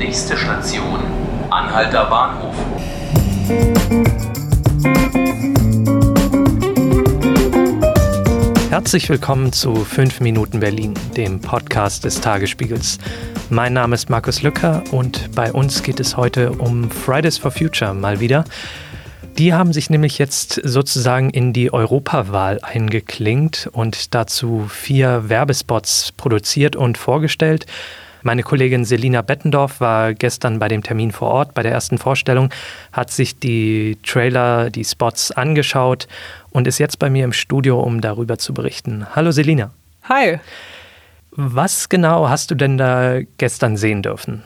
Nächste Station, Anhalter Bahnhof. Herzlich willkommen zu 5 Minuten Berlin, dem Podcast des Tagesspiegels. Mein Name ist Markus Lücker und bei uns geht es heute um Fridays for Future mal wieder. Die haben sich nämlich jetzt sozusagen in die Europawahl eingeklinkt und dazu vier Werbespots produziert und vorgestellt. Meine Kollegin Selina Bettendorf war gestern bei dem Termin vor Ort, bei der ersten Vorstellung, hat sich die Trailer, die Spots angeschaut und ist jetzt bei mir im Studio, um darüber zu berichten. Hallo Selina. Hi. Was genau hast du denn da gestern sehen dürfen?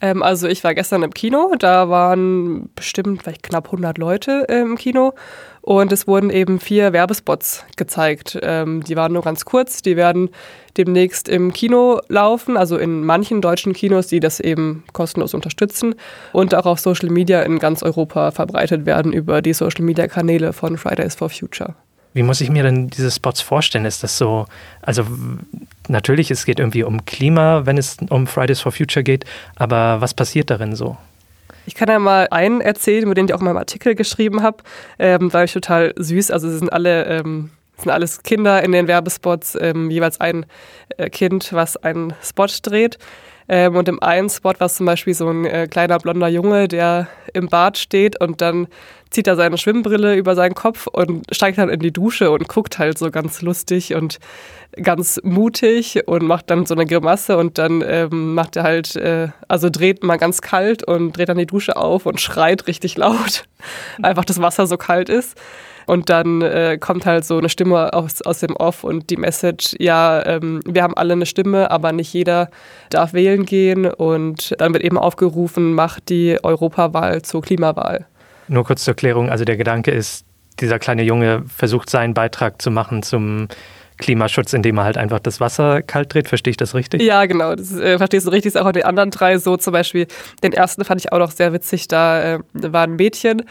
Ähm, also ich war gestern im Kino, da waren bestimmt vielleicht knapp 100 Leute äh, im Kino und es wurden eben vier Werbespots gezeigt. Ähm, die waren nur ganz kurz, die werden demnächst im Kino laufen, also in manchen deutschen Kinos, die das eben kostenlos unterstützen und auch auf Social Media in ganz Europa verbreitet werden über die Social Media Kanäle von Fridays for Future. Wie muss ich mir denn diese Spots vorstellen? Ist das so, also natürlich, es geht irgendwie um Klima, wenn es um Fridays for Future geht, aber was passiert darin so? Ich kann ja mal einen erzählen, über den ich auch mal im Artikel geschrieben habe, ähm, weil ich total süß. Also sie sind alle, ähm, sind alles Kinder in den Werbespots, ähm, jeweils ein äh, Kind, was einen Spot dreht. Ähm, und im einen Spot war es zum Beispiel so ein äh, kleiner blonder Junge, der im Bad steht und dann zieht er seine Schwimmbrille über seinen Kopf und steigt dann in die Dusche und guckt halt so ganz lustig und ganz mutig und macht dann so eine Grimasse und dann ähm, macht er halt, äh, also dreht mal ganz kalt und dreht dann die Dusche auf und schreit richtig laut. Einfach das Wasser so kalt ist. Und dann äh, kommt halt so eine Stimme aus, aus dem Off und die Message, ja, ähm, wir haben alle eine Stimme, aber nicht jeder darf wählen gehen. Und dann wird eben aufgerufen, macht die Europawahl zur Klimawahl. Nur kurz zur Erklärung, also der Gedanke ist, dieser kleine Junge versucht seinen Beitrag zu machen zum Klimaschutz, indem er halt einfach das Wasser kalt dreht. Verstehe ich das richtig? Ja, genau. Das äh, verstehst du richtig. Ist auch in den anderen drei so. Zum Beispiel den ersten fand ich auch noch sehr witzig. Da äh, war ein Mädchen,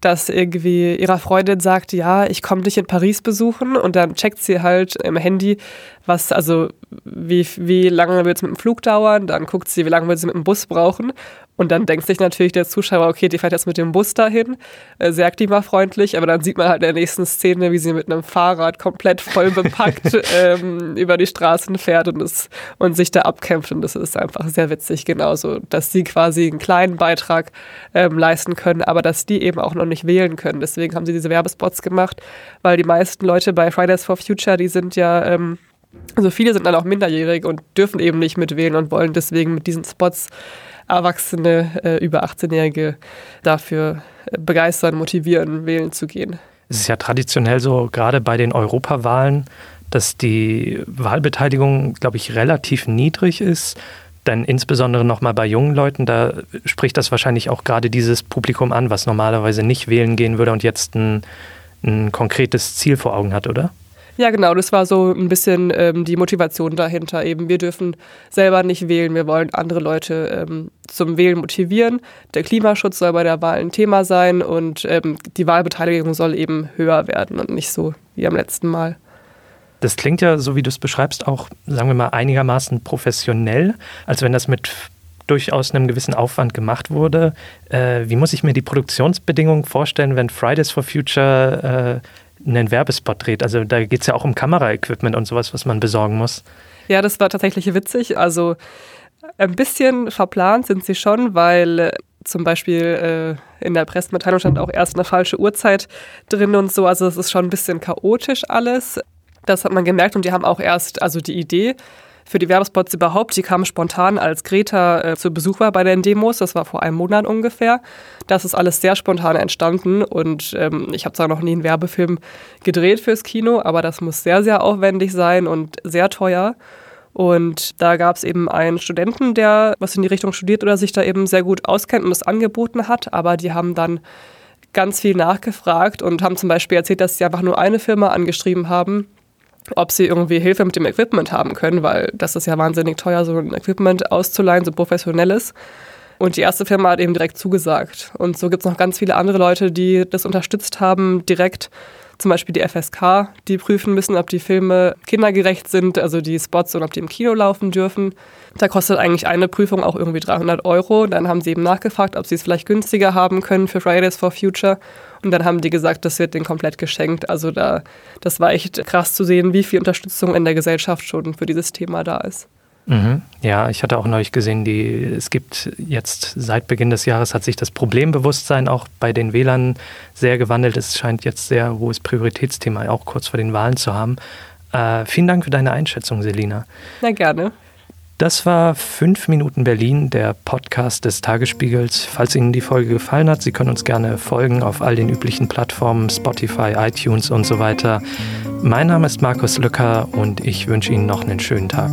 das irgendwie ihrer Freundin sagt, ja, ich komme dich in Paris besuchen. Und dann checkt sie halt im Handy, was, also wie, wie lange wird es mit dem Flug dauern. Dann guckt sie, wie lange wird sie mit dem Bus brauchen. Und dann denkt sich natürlich der Zuschauer, okay, die fährt jetzt mit dem Bus dahin, äh, sehr klimafreundlich, aber dann sieht man halt in der nächsten Szene, wie sie mit einem Fahrrad komplett voll bepackt ähm, über die Straßen fährt und, es, und sich da abkämpft. Und das ist einfach sehr witzig, genauso, dass sie quasi einen kleinen Beitrag ähm, leisten können, aber dass die eben auch noch nicht wählen können. Deswegen haben sie diese Werbespots gemacht, weil die meisten Leute bei Fridays for Future, die sind ja ähm, also viele sind dann auch minderjährig und dürfen eben nicht mitwählen und wollen deswegen mit diesen Spots Erwachsene, äh, über 18-Jährige dafür begeistern, motivieren, wählen zu gehen. Es ist ja traditionell so, gerade bei den Europawahlen, dass die Wahlbeteiligung, glaube ich, relativ niedrig ist. Denn insbesondere nochmal bei jungen Leuten, da spricht das wahrscheinlich auch gerade dieses Publikum an, was normalerweise nicht wählen gehen würde und jetzt ein, ein konkretes Ziel vor Augen hat, oder? Ja, genau, das war so ein bisschen ähm, die Motivation dahinter. Eben, wir dürfen selber nicht wählen, wir wollen andere Leute ähm, zum Wählen motivieren. Der Klimaschutz soll bei der Wahl ein Thema sein und ähm, die Wahlbeteiligung soll eben höher werden und nicht so wie am letzten Mal. Das klingt ja, so wie du es beschreibst, auch, sagen wir mal, einigermaßen professionell, als wenn das mit durchaus einem gewissen Aufwand gemacht wurde. Äh, wie muss ich mir die Produktionsbedingungen vorstellen, wenn Fridays for Future äh, einen Werbespot dreht. Also da geht es ja auch um Kameraequipment und sowas, was man besorgen muss. Ja, das war tatsächlich witzig. Also ein bisschen verplant sind sie schon, weil äh, zum Beispiel äh, in der Pressemitteilung stand auch erst eine falsche Uhrzeit drin und so. Also es ist schon ein bisschen chaotisch alles. Das hat man gemerkt und die haben auch erst, also die Idee für die Werbespots überhaupt. Die kamen spontan, als Greta äh, zu Besuch war bei den Demos. Das war vor einem Monat ungefähr. Das ist alles sehr spontan entstanden und ähm, ich habe zwar noch nie einen Werbefilm gedreht fürs Kino, aber das muss sehr, sehr aufwendig sein und sehr teuer. Und da gab es eben einen Studenten, der was in die Richtung studiert oder sich da eben sehr gut auskennt und es angeboten hat, aber die haben dann ganz viel nachgefragt und haben zum Beispiel erzählt, dass sie einfach nur eine Firma angeschrieben haben, ob sie irgendwie Hilfe mit dem Equipment haben können, weil das ist ja wahnsinnig teuer, so ein Equipment auszuleihen, so professionelles. Und die erste Firma hat eben direkt zugesagt. Und so gibt es noch ganz viele andere Leute, die das unterstützt haben, direkt. Zum Beispiel die FSK, die prüfen müssen, ob die Filme kindergerecht sind, also die Spots und ob die im Kino laufen dürfen. Da kostet eigentlich eine Prüfung auch irgendwie 300 Euro. Dann haben sie eben nachgefragt, ob sie es vielleicht günstiger haben können für Fridays for Future. Und dann haben die gesagt, das wird denen komplett geschenkt. Also da, das war echt krass zu sehen, wie viel Unterstützung in der Gesellschaft schon für dieses Thema da ist. Mhm. Ja, ich hatte auch neulich gesehen, die, es gibt jetzt seit Beginn des Jahres hat sich das Problembewusstsein auch bei den Wählern sehr gewandelt. Es scheint jetzt sehr hohes Prioritätsthema auch kurz vor den Wahlen zu haben. Äh, vielen Dank für deine Einschätzung, Selina. Na gerne. Das war 5 Minuten Berlin, der Podcast des Tagesspiegels. Falls Ihnen die Folge gefallen hat, Sie können uns gerne folgen auf all den üblichen Plattformen, Spotify, iTunes und so weiter. Mein Name ist Markus Lücker und ich wünsche Ihnen noch einen schönen Tag.